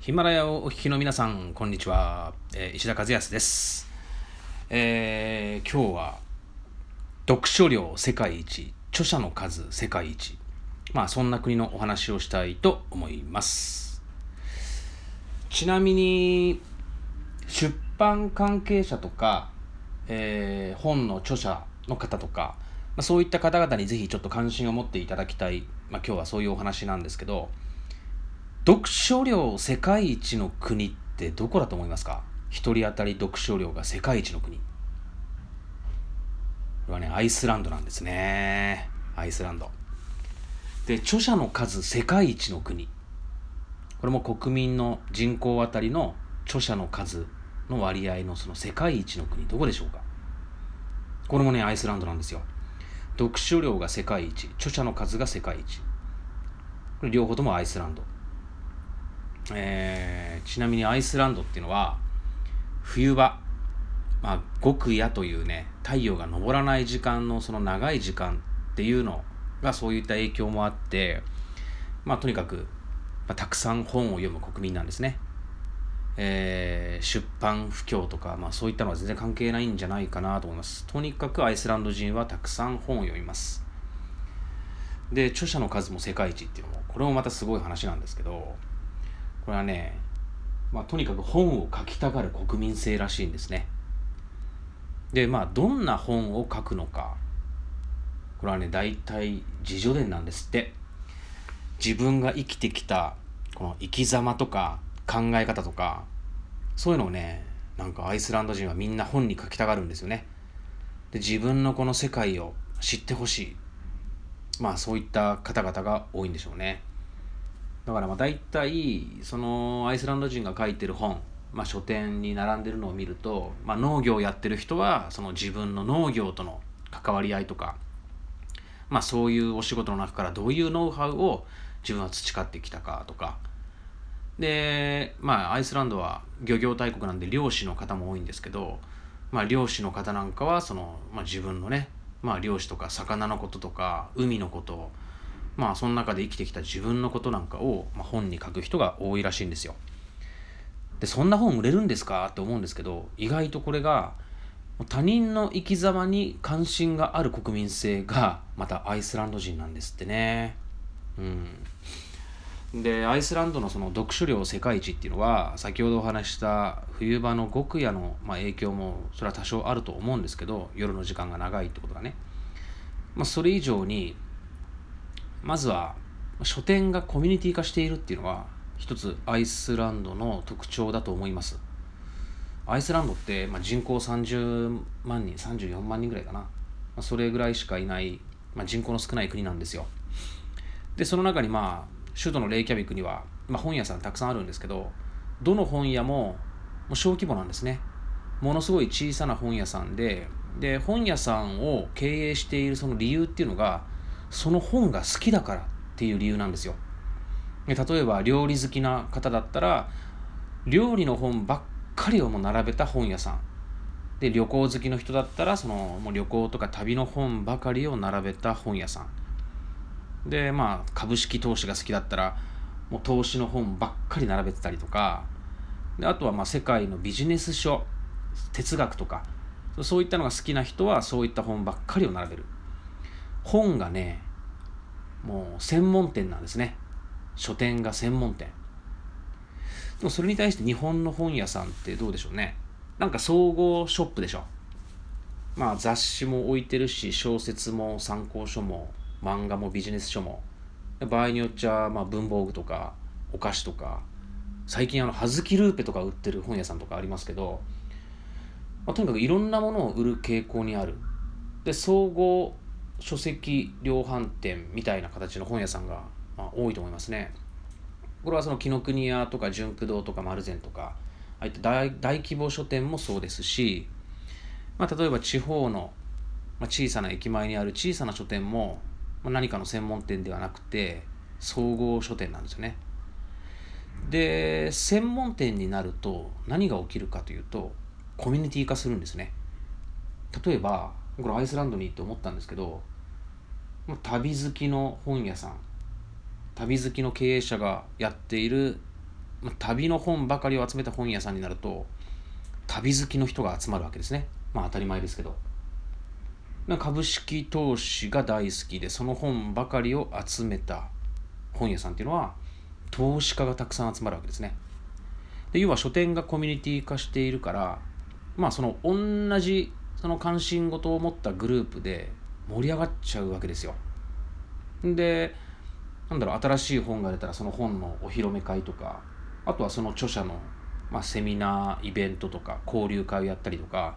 ヒマラヤをお聞きの皆さん、こんにちは。えー石田和康です。えー今日は、読書量世界一、著者の数世界一。まあ、そんな国のお話をしたいと思います。ちなみに、出版関係者とか、えー本の著者の方とか、まあ、そういった方々にぜひちょっと関心を持っていただきたい、まあ、今日はそういうお話なんですけど、読書量世界一の国ってどこだと思いますか？一人当たり読書量が世界一の国。これはね、アイスランドなんですね。アイスランド。で、著者の数世界一の国。これも国民の人口あたりの著者の数の割合のその世界一の国、どこでしょうか？これもね、アイスランドなんですよ。読書量が世界一、著者の数が世界一。これ両方ともアイスランド。えーちなみにアイスランドっていうのは冬場、まあ、極夜というね太陽が昇らない時間のその長い時間っていうのがそういった影響もあって、まあ、とにかく、まあ、たくさん本を読む国民なんですね。えー出版不況とか、まあ、そういったのは全然関係ないんじゃないかなと思います。とにかくアイスランド人はたくさん本を読みます。で、著者の数も世界一っていうのも、これもまたすごい話なんですけど、これはね、まあ、とにかく本を書きたがる国民性らしいんですね。で、まあ、どんな本を書くのか。これはね、大体自叙伝なんですって。自分が生きてきた、この生き様とか考え方とか、そういうのをね、なんかアイスランド人はみんな本に書きたがるんですよね。で、自分のこの世界を知ってほしい。まあ、そういった方々が多いんでしょうね。だからまあ大体そのアイスランド人が書いてる本、まあ、書店に並んでるのを見ると、まあ、農業をやってる人はその自分の農業との関わり合いとか、まあ、そういうお仕事の中からどういうノウハウを自分は培ってきたかとか。でまあアイスランドは漁業大国なんで漁師の方も多いんですけど、まあ、漁師の方なんかはその、まあ、自分のね、まあ、漁師とか魚のこととか海のことまあその中で生きてきた自分のことなんかを、まあ、本に書く人が多いらしいんですよ。でそんな本売れるんですかって思うんですけど意外とこれが他人の生き様に関心がある国民性がまたアイスランド人なんですってね。うん、でアイスランドのその読書量世界一っていうのは先ほどお話した冬場の極夜の、まあ、影響もそれは多少あると思うんですけど夜の時間が長いってことがね、まあ、それ以上にまずは書店がコミュニティ化しているっていうのは一つアイスランドの特徴だと思います。アイスランドって、まあ、人口30万人34万人ぐらいかな、まあ、それぐらいしかいない、まあ、人口の少ない国なんですよ。でその中にまあ首都のレイキャビクには、まあ、本屋さんたくさんあるんですけどどの本屋ももう小規模なんですね。ものすごい小さな本屋さんでで本屋さんを経営しているその理由っていうのがその本が好きだからっていう理由なんですよ。で例えば料理好きな方だったら料理の本ばっかりをもう並べた本屋さん。で旅行好きの人だったらそのもう旅行とか旅の本ばかりを並べた本屋さん。でまあ株式投資が好きだったらもう投資の本ばっかり並べてたりとかであとはまあ世界のビジネス書哲学とかそういったのが好きな人はそういった本ばっかりを並べる。本がねもう専門店なんですね。書店が専門店。でもそれに対して日本の本屋さんってどうでしょうね。なんか総合ショップでしょ。まあ雑誌も置いてるし小説も参考書も漫画もビジネス書も。場合によっちゃまあ文房具とかお菓子とか最近あの葉月ルーペとか売ってる本屋さんとかありますけど、まあ、とにかくいろんなものを売る傾向にある。で総合書籍量販店みたいな形の本屋さんが、ま、多いと思いますね。これはその紀ノ国屋とか純駆堂とか丸善とかああいった大規模書店もそうですし、まあ、例えば地方の、まあ、小さな駅前にある小さな書店も、まあ、何かの専門店ではなくて総合書店なんですよね。で専門店になると何が起きるかというとコミュニティ化するんですね。例えばこれアイスランドに行って思ったんですけど旅好きの本屋さん。旅好きの経営者がやっているまあ、旅の本ばかりを集めた本屋さんになると旅好きの人が集まるわけですね。まあ当たり前ですけど。株式投資が大好きでその本ばかりを集めた本屋さんっていうのは投資家がたくさん集まるわけですね。で要は書店がコミュニティ化しているからまあその同じその関心事を持ったグループで盛り上がっちゃうわけですよ。でなんだろう新しい本が出たらその本のお披露目会とかあとはその著者の、まあ、セミナーイベントとか交流会をやったりとか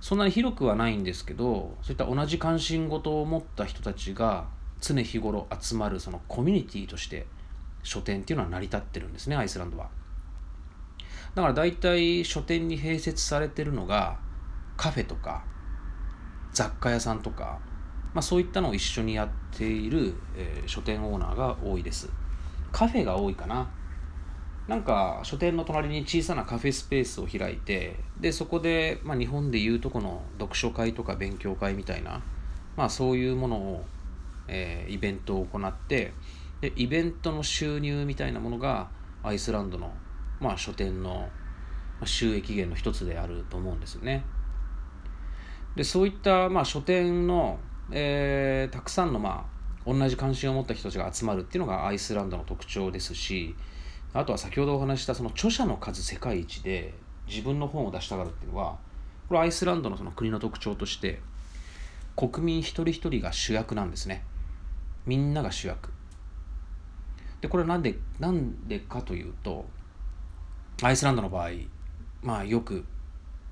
そんなに広くはないんですけどそういった同じ関心事を持った人たちが常日頃集まるそのコミュニティとして書店っていうのは成り立ってるんですねアイスランドは。だから大体書店に併設されてるのがカフェとか雑貨屋さんとか、まあ、そういったのを一緒にやっている、えー、書店オーナーが多いですカフェが多いかななんか書店の隣に小さなカフェスペースを開いてでそこで、まあ、日本でいうとこの読書会とか勉強会みたいな、まあ、そういうものを、えー、イベントを行ってでイベントの収入みたいなものがアイスランドの、まあ、書店の収益源の一つであると思うんですよね。でそういった、まあ、書店の、えー、たくさんの、まあ、同じ関心を持った人たちが集まるっていうのがアイスランドの特徴ですしあとは先ほどお話したその著者の数世界一で自分の本を出したがるっていうのはこれアイスランドのその国の特徴として国民一人一人が主役なんですね。みんなが主役。でこれなんでなんでかというとアイスランドの場合まあよく、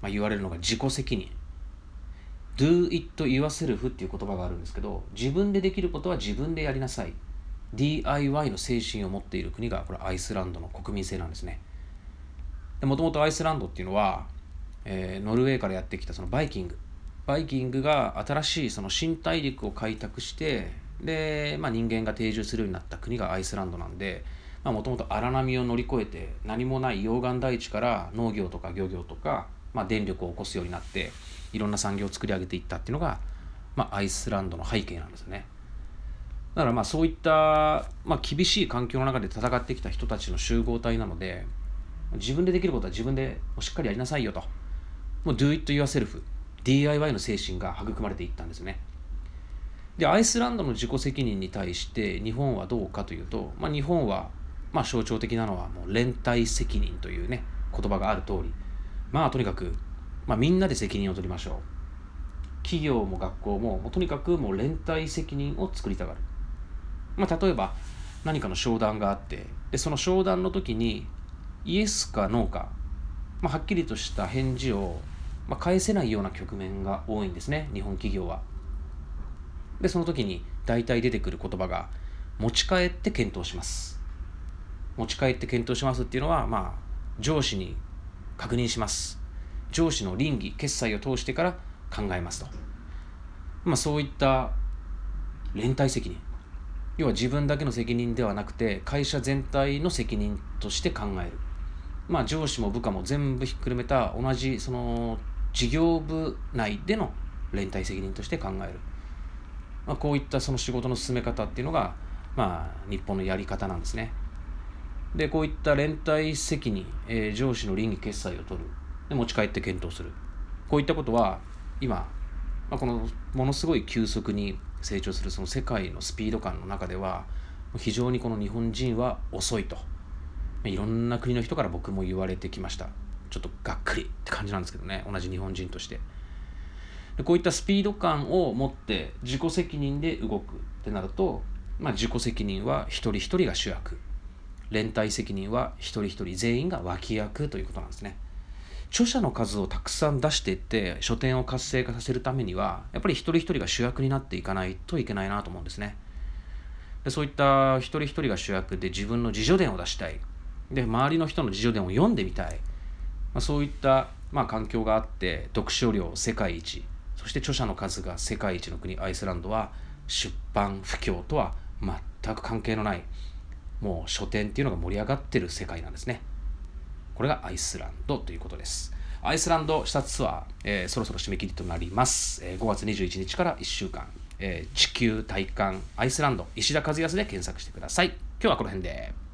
まあ、言われるのが自己責任。Do it yourself っていう言葉があるんですけど自分でできることは自分でやりなさい。DIY の精神を持っている国がこれアイスランドの国民性なんですね。もともとアイスランドっていうのは、えー、ノルウェーからやってきたそのバイキング。バイキングが新しいその新大陸を開拓してで、まあ、人間が定住するようになった国がアイスランドなんでもともと荒波を乗り越えて何もない溶岩大地から農業とか漁業とか、まあ、電力を起こすようになっていろんな産業を作り上げていったっていうのが、まあ、アイスランドの背景なんですね。だからまあそういった、まあ、厳しい環境の中で戦ってきた人たちの集合体なので自分でできることは自分でしっかりやりなさいよと。もう Do it yourself DIY の精神が育まれていったんですね。でアイスランドの自己責任に対して日本はどうかというと、まあ、日本はまあ象徴的なのはもう連帯責任というね言葉がある通り。まあとにかく、まあ、みんなで責任を取りましょう企業も学校ももうとにかくもう連帯責任を作りたがるまあ、例えば何かの商談があってでその商談の時にイエスかノーか、まあ、はっきりとした返事を、まあ、返せないような局面が多いんですね日本企業は。でその時に大体出てくる言葉が持ち帰って検討します。持ち帰って検討しますっていうのは、まあ、上司に確認します。上司の倫理、決済を通してから考えますと。まあ、そういった連帯責任。要は自分だけの責任ではなくて会社全体の責任として考えるまあ上司も部下も全部ひっくるめた同じその事業部内での連帯責任として考える、まあ、こういったその仕事の進め方っていうのがまあ日本のやり方なんですねでこういった連帯責任、えー、上司の倫理決済を取るで持ち帰って検討する。こういったことは今、まあ、このものすごい急速に成長するその世界のスピード感の中では非常にこの日本人は遅いと。いろんな国の人から僕も言われてきました。ちょっとがっくりって感じなんですけどね。同じ日本人として。でこういったスピード感を持って自己責任で動く。ってなると、まあ、自己責任は一人一人が主役。連帯責任は一人一人全員が脇役ということなんですね。著者の数をたくさん出していって書店を活性化させるためにはやっぱり一人一人が主役になっていかないといけないなと思うんですね。でそういった一人一人が主役で自分の自助伝を出したい。で周りの人の自助伝を読んでみたい、まあ、そういった、まあ、環境があって読書量世界一。そして著者の数が世界一の国アイスランドは出版不況とは全く関係のないもう書店っていうのが盛り上がってる世界なんですね。これがアイスランドということです。アイスランド視察ツアー、えー、そろそろ締め切りとなります。えー、5月21日から1週間、えー、地球体感アイスランド石田和康で検索してください。今日はこの辺で。